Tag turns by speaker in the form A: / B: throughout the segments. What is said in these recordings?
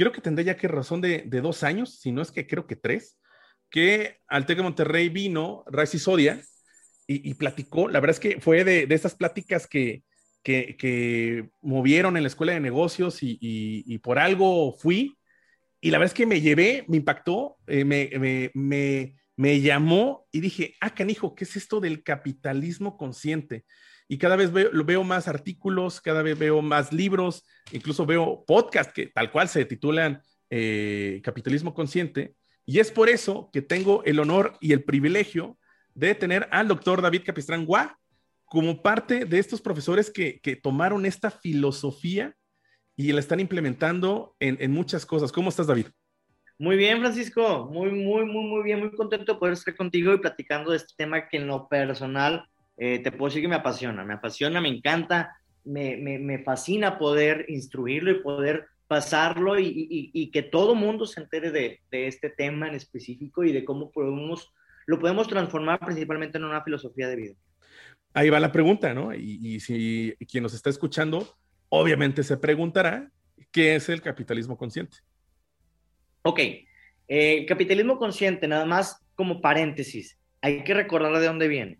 A: Quiero que tendré ya que razón de, dos años, si no es que creo que tres, que al TEC de Monterrey vino Raisi Sodia y, y, platicó. La verdad es que fue de, estas pláticas que, que, que, movieron en la escuela de negocios y, y, y, por algo fui. Y la verdad es que me llevé, me impactó, eh, me, me, me, me, llamó y dije, ah, canijo, ¿qué es esto del capitalismo consciente? Y cada vez veo, veo más artículos, cada vez veo más libros, incluso veo podcasts que tal cual se titulan eh, Capitalismo Consciente. Y es por eso que tengo el honor y el privilegio de tener al doctor David Capistrán Guá, como parte de estos profesores que, que, tomaron esta filosofía y la están implementando en, en, muchas cosas. ¿Cómo estás, David?
B: Muy bien, Francisco. Muy, muy, muy, muy bien. Muy contento de poder estar contigo y platicando de este tema que en lo personal eh, te puedo decir que me apasiona. Me apasiona, me encanta, me, me, me fascina poder instruirlo y poder pasarlo y, y, y que todo mundo se entere de, de, este tema en específico y de cómo podemos, lo podemos transformar principalmente en una filosofía de vida
A: ahí va la pregunta, ¿no? Y, y, si quien nos está escuchando, obviamente se preguntará, ¿qué es el capitalismo consciente?
B: Ok, eh, capitalismo consciente, nada más como paréntesis, hay que recordar de dónde viene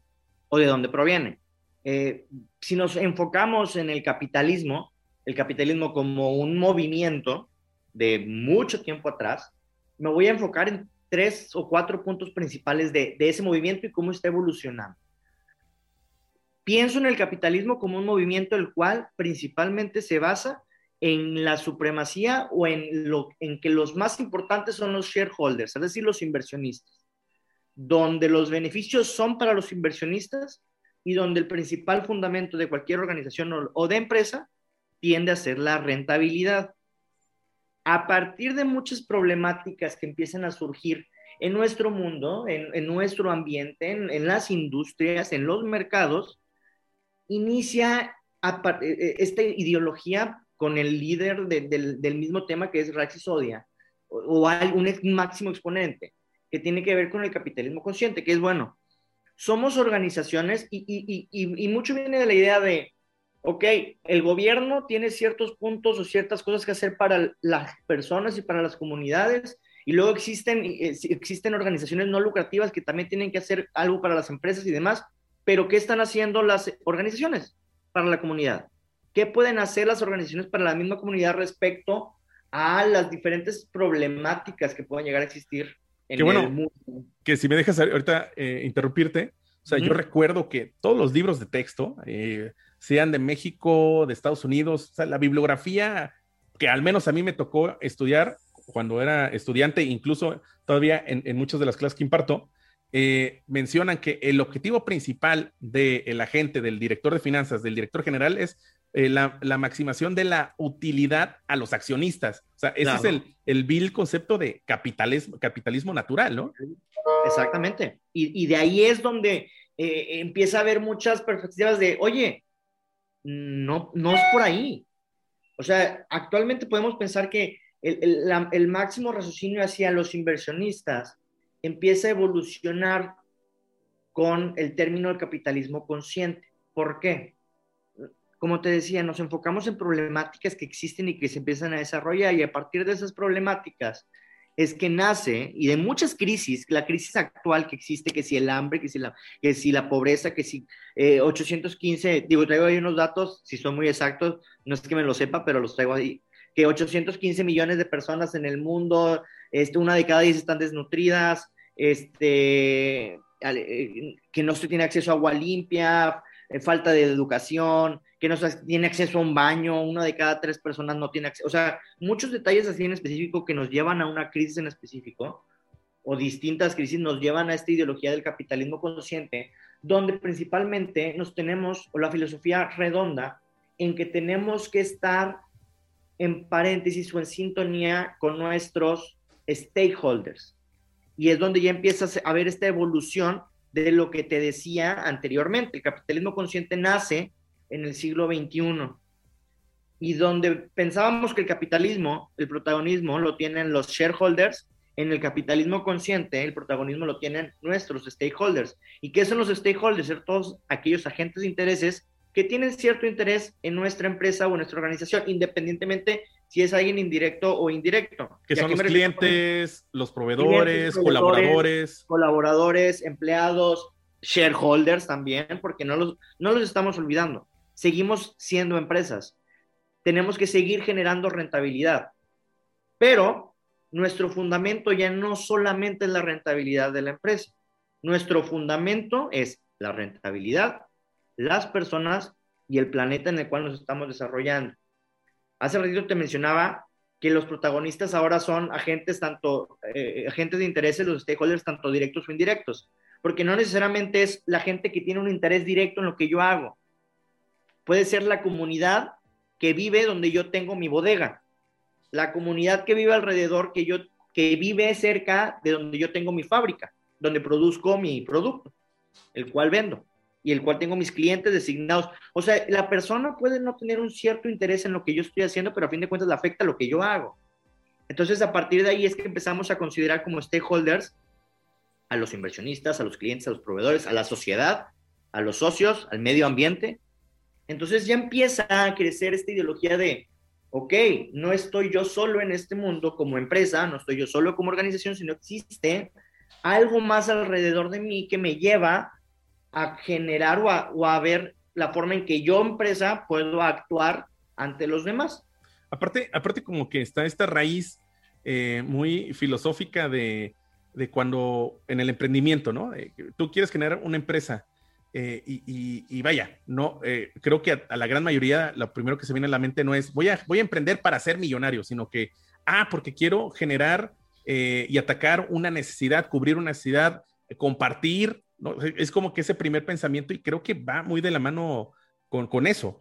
B: o de dónde proviene. Eh, si nos enfocamos en el capitalismo, el capitalismo como un movimiento de mucho tiempo atrás, me voy a enfocar en tres o cuatro puntos principales de, de ese movimiento y cómo está evolucionando. Pienso en el capitalismo como un movimiento el cual principalmente se basa en la supremacía o en, lo, en que los más importantes son los shareholders, es decir, los inversionistas, donde los beneficios son para los inversionistas y donde el principal fundamento de cualquier organización o, de empresa tiende a ser la rentabilidad. A partir de muchas problemáticas que empiezan a surgir en nuestro mundo, en, nuestro ambiente, en, las industrias, en los mercados, inicia esta ideología con el líder de, de, del mismo tema que es Raxi Sodia, o, o un máximo exponente, que tiene que ver con el capitalismo consciente, que es bueno. Somos organizaciones y, y, y, y mucho viene de la idea de, ok, el gobierno tiene ciertos puntos o ciertas cosas que hacer para las personas y para las comunidades, y luego existen, existen organizaciones no lucrativas que también tienen que hacer algo para las empresas y demás, pero ¿qué están haciendo las organizaciones para la comunidad? ¿Qué pueden hacer las organizaciones para la misma comunidad respecto a las diferentes problemáticas que puedan llegar a existir
A: Qué bueno,
B: mundo?
A: Que si me dejas ahorita eh, interrumpirte, o sea, uh -huh. yo recuerdo que todos los libros de texto, eh, sean de México, de Estados Unidos, o sea, la bibliografía que al menos a mí me tocó estudiar cuando era estudiante, incluso todavía en, en muchas de las clases que imparto, eh, mencionan que el objetivo principal del de agente, del director de finanzas, del director general es eh, la, la, maximación de la utilidad a los accionistas. O sea, ese claro. es el, el vil concepto de capitalismo, capitalismo natural, ¿no?
B: Exactamente. Y, y de ahí es donde eh, empieza a haber muchas perspectivas de, oye, no, no es por ahí. O sea, actualmente podemos pensar que el, el, la, el máximo raciocinio hacia los inversionistas empieza a evolucionar con el término del capitalismo consciente. ¿Por qué? Como te decía, nos enfocamos en problemáticas que existen y que se empiezan a desarrollar y a partir de esas problemáticas es que nace, y de muchas crisis, la crisis actual que existe, que si el hambre, que si la, que si la pobreza, que si eh, 815, digo, traigo ahí unos datos, si son muy exactos, no es que me lo sepa, pero los traigo ahí, que 815 millones de personas en el mundo, este, una de cada diez están desnutridas, este, eh, que no se tiene acceso a agua limpia, eh, falta de educación, que no tiene acceso a un baño, una de cada tres personas no tiene acceso, o sea, muchos detalles así en específico que nos llevan a una crisis en específico, o distintas crisis nos llevan a esta ideología del capitalismo consciente, donde principalmente nos tenemos, o la filosofía redonda, en que tenemos que estar en paréntesis o en sintonía con nuestros stakeholders. Y es donde ya empiezas a ver esta evolución de lo que te decía anteriormente. El capitalismo consciente nace en el siglo XXI y donde pensábamos que el capitalismo, el protagonismo lo tienen los shareholders, en el capitalismo consciente el protagonismo lo tienen nuestros stakeholders. ¿Y qué son los stakeholders? Ser todos aquellos agentes de intereses que tienen cierto interés en nuestra empresa o en nuestra organización, independientemente si es alguien indirecto o indirecto.
A: Que son los clientes, los proveedores, colaboradores.
B: Colaboradores, empleados, shareholders también, porque no los, no los estamos olvidando. Seguimos siendo empresas. Tenemos que seguir generando rentabilidad. Pero nuestro fundamento ya no solamente es la rentabilidad de la empresa. Nuestro fundamento es la rentabilidad las personas y el planeta en el cual nos estamos desarrollando. Hace ratito te mencionaba que los protagonistas ahora son agentes tanto eh, agentes de intereses, los stakeholders tanto directos o indirectos, porque no necesariamente es la gente que tiene un interés directo en lo que yo hago. Puede ser la comunidad que vive donde yo tengo mi bodega, la comunidad que vive alrededor que yo que vive cerca de donde yo tengo mi fábrica, donde produzco mi producto, el cual vendo y el cual tengo mis clientes designados. O sea, la persona puede no tener un cierto interés en lo que yo estoy haciendo, pero a fin de cuentas le afecta lo que yo hago. Entonces, a partir de ahí es que empezamos a considerar como stakeholders a los inversionistas, a los clientes, a los proveedores, a la sociedad, a los socios, al medio ambiente. Entonces ya empieza a crecer esta ideología de, ok, no estoy yo solo en este mundo como empresa, no estoy yo solo como organización, sino existe algo más alrededor de mí que me lleva a generar o a, ver la forma en que yo, empresa, puedo actuar ante los demás.
A: Aparte, aparte como que está esta raíz eh, muy filosófica de, cuando en el emprendimiento, ¿no? Eh, tú quieres generar una empresa eh, y, vaya, no, creo que a, la gran mayoría lo primero que se viene a la mente no es voy a, voy a emprender para ser millonario, sino que, ah, porque quiero generar y atacar una necesidad, cubrir una necesidad, compartir es como que ese primer pensamiento y creo que va muy de la mano con, eso.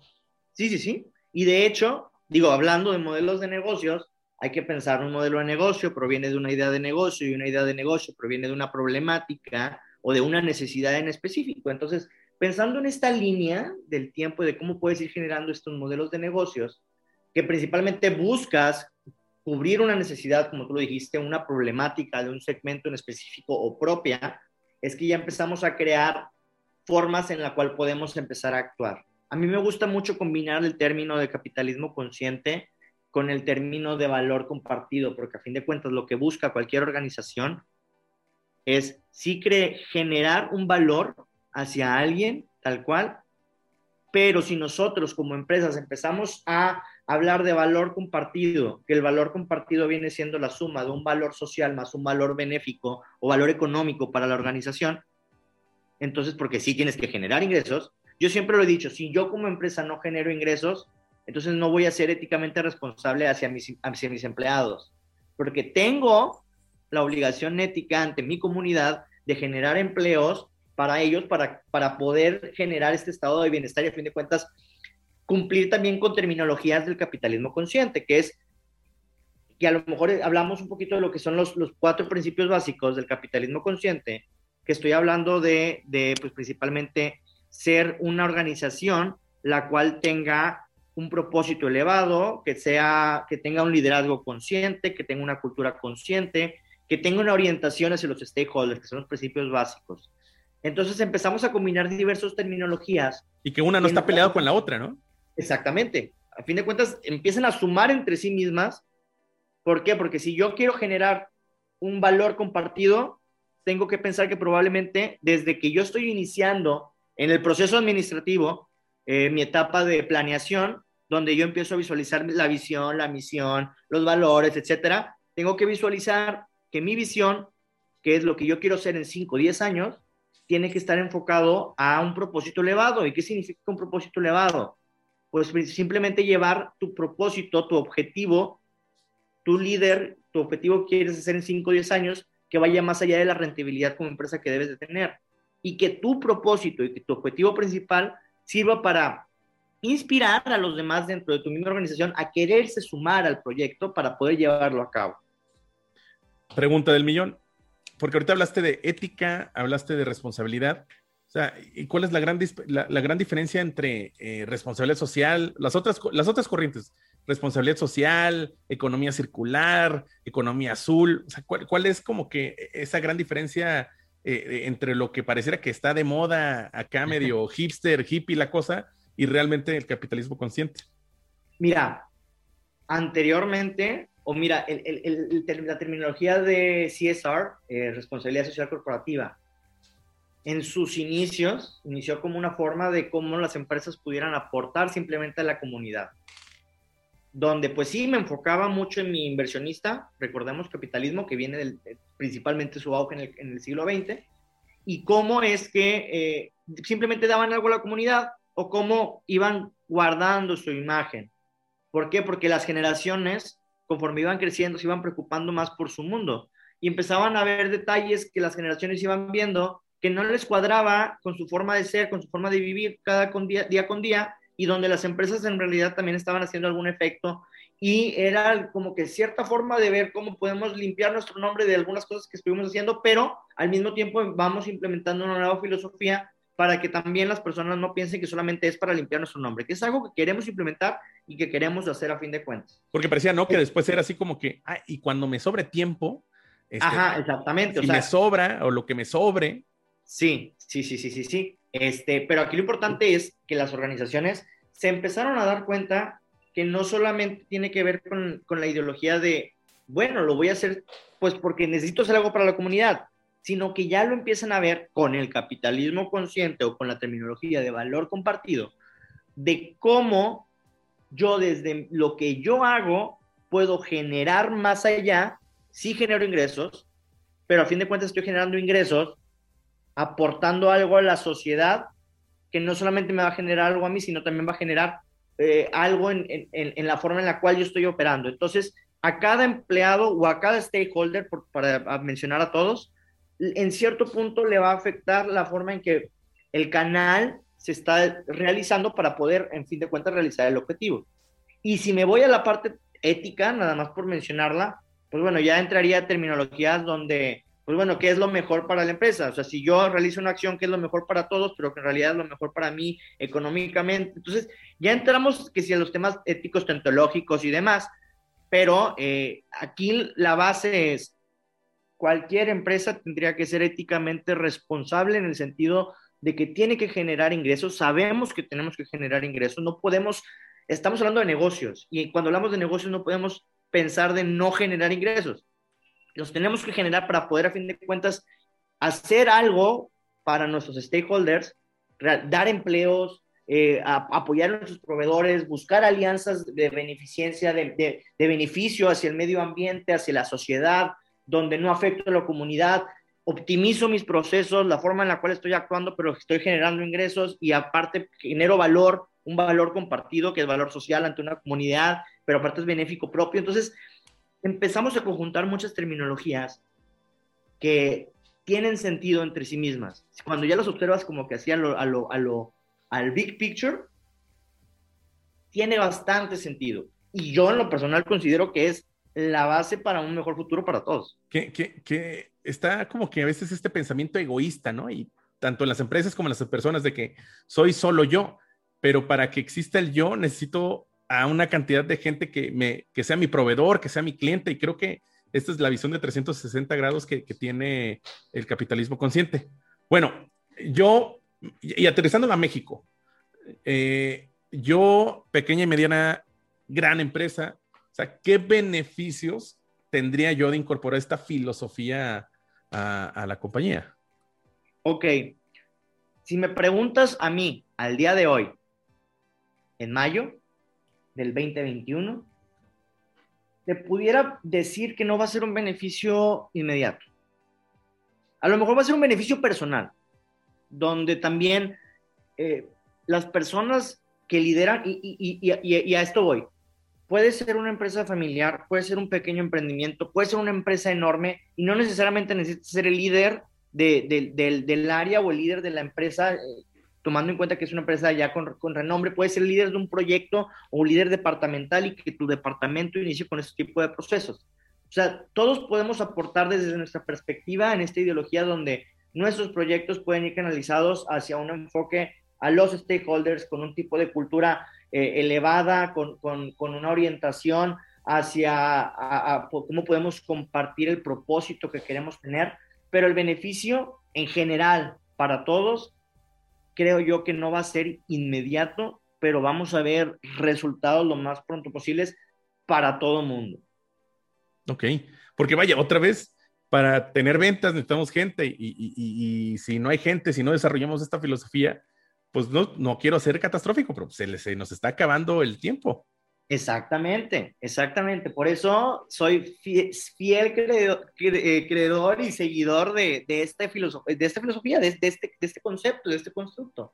B: Sí, sí, sí. Y de hecho, digo, hablando de modelos de negocios, hay que pensar un modelo de negocio, proviene de una idea de negocio y una idea de negocio proviene de una problemática o de una necesidad en específico. Entonces, pensando en esta línea del tiempo y de cómo puedes ir generando estos modelos de negocios, que principalmente buscas cubrir una necesidad, como tú lo dijiste, una problemática de un segmento en específico o propia, es que ya empezamos a crear formas en la cual podemos empezar a actuar. A mí me gusta mucho combinar el término de capitalismo consciente con el término de valor compartido, porque a fin de cuentas lo que busca cualquier organización es sí generar un valor hacia alguien tal cual, pero si nosotros como empresas empezamos a hablar de valor compartido, que el valor compartido viene siendo la suma de un valor social más un valor benéfico o valor económico para la organización, entonces, porque sí tienes que generar ingresos, yo siempre lo he dicho, si yo como empresa no genero ingresos, entonces no voy a ser éticamente responsable hacia mis, hacia mis empleados, porque tengo la obligación ética ante mi comunidad de generar empleos para ellos, para, para poder generar este estado de bienestar y a fin de cuentas cumplir también con terminologías del capitalismo consciente, que es que a lo mejor hablamos un poquito de lo que son los, los cuatro principios básicos del capitalismo consciente, que estoy hablando de, de pues principalmente ser una organización la cual tenga un propósito elevado, que sea, que tenga un liderazgo consciente, que tenga una cultura consciente, que tenga una orientación hacia los stakeholders, que son los principios básicos. Entonces empezamos a combinar diversas terminologías.
A: Y que una no está peleada con la otra, ¿no?
B: Exactamente. A fin de cuentas, empiezan a sumar entre sí mismas. ¿Por qué? Porque si yo quiero generar un valor compartido, tengo que pensar que probablemente desde que yo estoy iniciando en el proceso administrativo, eh, mi etapa de planeación, donde yo empiezo a visualizar la visión, la misión, los valores, etcétera, tengo que visualizar que mi visión, que es lo que yo quiero ser en 5 o 10 años, tiene que estar enfocado a un propósito elevado. ¿Y qué significa un propósito elevado? pues simplemente llevar tu propósito, tu objetivo, tu líder, tu objetivo que quieres hacer en 5 o 10 años, que vaya más allá de la rentabilidad como empresa que debes de tener. y que tu propósito y que tu objetivo principal sirva para inspirar a los demás dentro de tu misma organización a quererse sumar al proyecto para poder llevarlo a cabo.
A: Pregunta del millón, porque ahorita hablaste de ética, hablaste de responsabilidad. O sea, ¿y cuál es la gran, la, gran diferencia entre eh, responsabilidad social, las otras, las otras corrientes? Responsabilidad social, economía circular, economía azul. O sea, ¿cuál, es como que esa gran diferencia eh, entre lo que pareciera que está de moda acá, medio hipster, hippie la cosa, y realmente el capitalismo consciente?
B: Mira, anteriormente, o mira, la terminología de CSR, eh, responsabilidad social corporativa, en sus inicios, inició como una forma de cómo las empresas pudieran aportar simplemente a la comunidad. Donde pues sí me enfocaba mucho en mi inversionista, recordemos capitalismo que viene del, principalmente su auge en el, siglo XX, y cómo es que eh, simplemente daban algo a la comunidad o cómo iban guardando su imagen. ¿Por qué? Porque las generaciones, conforme iban creciendo, se iban preocupando más por su mundo. Y empezaban a ver detalles que las generaciones iban viendo que no les cuadraba con su forma de ser, con su forma de vivir cada día, con día, y donde las empresas en realidad también estaban haciendo algún efecto. Y era como que cierta forma de ver cómo podemos limpiar nuestro nombre de algunas cosas que estuvimos haciendo, pero al mismo tiempo vamos implementando una nueva filosofía para que también las personas no piensen que solamente es para limpiar nuestro nombre, que es algo que queremos implementar y que queremos hacer a fin de cuentas.
A: Porque parecía, ¿no? Que después era así como que, ah, y cuando me sobre tiempo,
B: este, Ajá, exactamente.
A: Si me sobra o lo que me sobre,
B: Sí, sí, sí, sí, sí, sí. Este, pero aquí lo importante es que las organizaciones se empezaron a dar cuenta que no solamente tiene que ver con, con la ideología de, bueno, lo voy a hacer pues porque necesito hacer algo para la comunidad, sino que ya lo empiezan a ver con el capitalismo consciente o con la terminología de valor compartido, de cómo yo desde lo que yo hago puedo generar más allá, sí genero ingresos, pero a fin de cuentas estoy generando ingresos aportando algo a la sociedad que no solamente me va a generar algo a mí, sino también va a generar eh, algo en, en, la forma en la cual yo estoy operando. Entonces, a cada empleado o a cada stakeholder, para mencionar a todos, en cierto punto le va a afectar la forma en que el canal se está realizando para poder, en fin de cuentas, realizar el objetivo. Y si me voy a la parte ética, nada más por mencionarla, pues bueno, ya entraría terminologías donde pues bueno, ¿qué es lo mejor para la empresa? O sea, si yo realizo una acción que es lo mejor para todos, pero que en realidad es lo mejor para mí económicamente, entonces ya entramos que si a los temas éticos, tentológicos y demás, pero eh, aquí la base es, cualquier empresa tendría que ser éticamente responsable en el sentido de que tiene que generar ingresos, sabemos que tenemos que generar ingresos, no podemos, estamos hablando de negocios y cuando hablamos de negocios no podemos pensar de no generar ingresos. Los tenemos que generar para poder, a fin de cuentas, hacer algo para nuestros stakeholders, dar empleos, eh, apoyar a nuestros proveedores, buscar alianzas de beneficencia, de, beneficio hacia el medio ambiente, hacia la sociedad, donde no afecto a la comunidad, optimizo mis procesos, la forma en la cual estoy actuando, pero estoy generando ingresos y aparte genero valor, un valor compartido que es valor social ante una comunidad, pero aparte es benéfico propio. Entonces, empezamos a conjuntar muchas terminologías que tienen sentido entre sí mismas. Cuando ya los observas como que hacían lo, al big picture, tiene bastante sentido. Y yo en lo personal considero que es la base para un mejor futuro para todos.
A: Que, que, que está como que a veces este pensamiento egoísta, ¿no? Y tanto en las empresas como en las personas de que soy solo yo, pero para que exista el yo necesito a una cantidad de gente que, me, que sea mi proveedor, que sea mi cliente, y creo que esta es la visión de 360 grados que, tiene el capitalismo consciente. Bueno, yo, y aterrizando a México, eh, yo, pequeña y mediana, gran empresa, ¿qué beneficios tendría yo de incorporar esta filosofía a, a la compañía?
B: Ok, si me preguntas a mí, al día de hoy, en mayo, del 2021, te pudiera decir que no va a ser un beneficio inmediato. A lo mejor va a ser un beneficio personal, donde también eh, las personas que lideran, y, a esto voy, puede ser una empresa familiar, puede ser un pequeño emprendimiento, puede ser una empresa enorme y no necesariamente necesita ser el líder del, área o el líder de la empresa, eh, tomando en cuenta que es una empresa ya con, renombre, puede ser líder de un proyecto o líder departamental y que tu departamento inicie con este tipo de procesos. O sea, todos podemos aportar desde nuestra perspectiva en esta ideología donde nuestros proyectos pueden ir canalizados hacia un enfoque a los stakeholders con un tipo de cultura eh, elevada, con, con, con, una orientación hacia cómo podemos compartir el propósito que queremos tener, pero el beneficio en general para todos, creo yo que no va a ser inmediato, pero vamos a ver resultados lo más pronto posibles para todo mundo.
A: Ok, porque vaya, otra vez, para tener ventas necesitamos gente y, y, y, si no hay gente, si no desarrollamos esta filosofía, pues no, no quiero ser catastrófico, pero se, se nos está acabando el tiempo.
B: Exactamente, exactamente. Por eso soy fiel, eh, creedor, y seguidor de, de, esta de esta filosofía, de, este, de, este, concepto, de este constructo.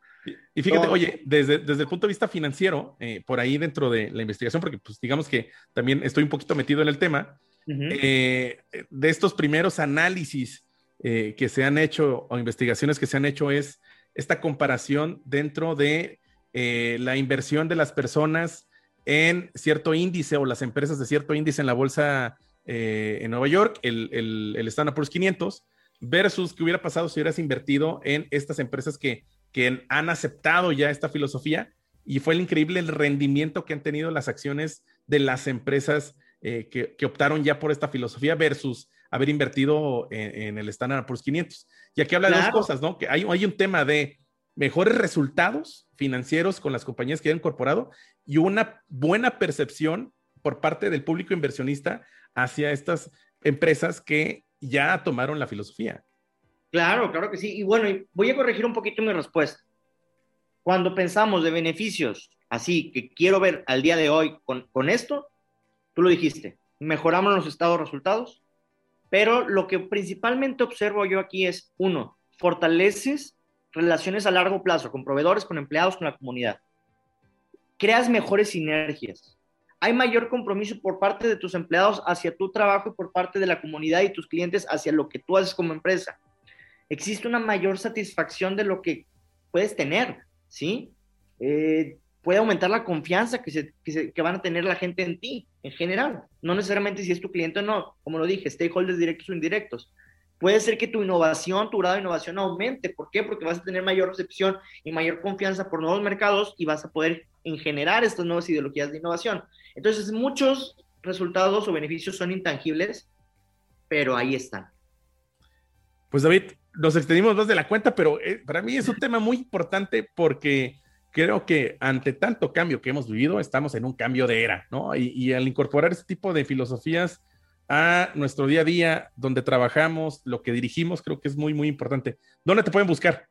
A: Y fíjate, oye, desde, desde el punto de vista financiero, eh, por ahí dentro de la investigación, porque pues digamos que también estoy un poquito metido en el tema, eh, de estos primeros análisis que se han hecho o investigaciones que se han hecho es esta comparación dentro de la inversión de las personas en cierto índice o las empresas de cierto índice en la bolsa eh, en Nueva York, el, el, el Standard Poor's 500, versus qué hubiera pasado si hubieras invertido en estas empresas que, que han aceptado ya esta filosofía. Y fue el increíble el rendimiento que han tenido las acciones de las empresas eh, que, que, optaron ya por esta filosofía versus haber invertido en, el Standard Poor's 500. Y aquí habla de dos cosas, ¿no? Que hay, hay un tema de mejores resultados financieros con las compañías que han incorporado y una buena percepción por parte del público inversionista hacia estas empresas que ya tomaron la filosofía.
B: Claro, claro que sí. Y bueno, voy a corregir un poquito mi respuesta. Cuando pensamos de beneficios, así que quiero ver al día de hoy con, con esto, tú lo dijiste, mejoramos los estados resultados, pero lo que principalmente observo yo aquí es, uno, fortaleces relaciones a largo plazo con proveedores, con empleados, con la comunidad. Creas mejores sinergias. Hay mayor compromiso por parte de tus empleados hacia tu trabajo y por parte de la comunidad y tus clientes hacia lo que tú haces como empresa. Existe una mayor satisfacción de lo que puedes tener, ¿sí? Eh, puede aumentar la confianza que, se, que, que, van a tener la gente en ti, en general. No necesariamente si es tu cliente o no, como lo dije, stakeholders directos o indirectos puede ser que tu innovación, tu grado de innovación aumente. ¿Por qué? Porque vas a tener mayor recepción y mayor confianza por nuevos mercados y vas a poder generar estas nuevas ideologías de innovación. Entonces, muchos resultados o beneficios son intangibles, pero ahí están.
A: Pues David, nos extendimos más de la cuenta, pero eh, para mí es un tema muy importante porque creo que ante tanto cambio que hemos vivido, estamos en un cambio de era, ¿no? Y, y al incorporar este tipo de filosofías, a nuestro día a día, donde trabajamos, lo que dirigimos, creo que es muy, muy importante. ¿Dónde te pueden buscar?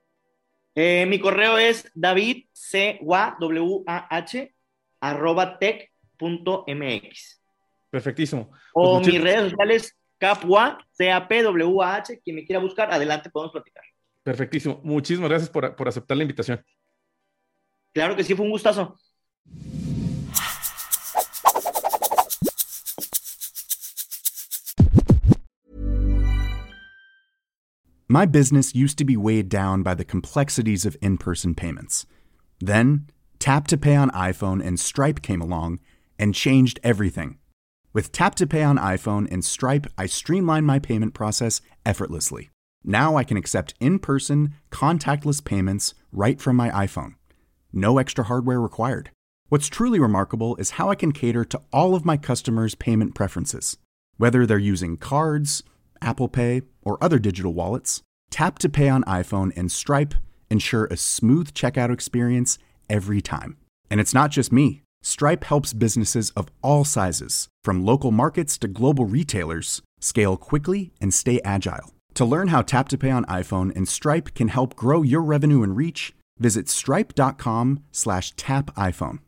B: Eh, mi correo es david c w a h arroba tech.mx.
A: Perfectísimo.
B: O pues mis redes sociales capwa, c a p w h, quien me quiera buscar, adelante podemos platicar.
A: Perfectísimo. Muchísimas gracias por, por aceptar la invitación.
B: Claro que sí, fue un gustazo.
C: My business used to be weighed down by the complexities of in person payments. Then, Tap to Pay on iPhone and Stripe came along and changed everything. With Tap to Pay on iPhone and Stripe, I streamlined my payment process effortlessly. Now I can accept in person, contactless payments right from my iPhone. No extra hardware required. What's truly remarkable is how I can cater to all of my customers' payment preferences. Whether they're using cards, Apple Pay, or other digital wallets, Tap to Pay on iPhone and Stripe ensure a smooth checkout experience every time. And it's not just me. Stripe helps businesses of all sizes, from local markets to global retailers, scale quickly and stay agile. To learn how Tap to Pay on iPhone and Stripe can help grow your revenue and reach, Visit stripe.com slash tap iPhone.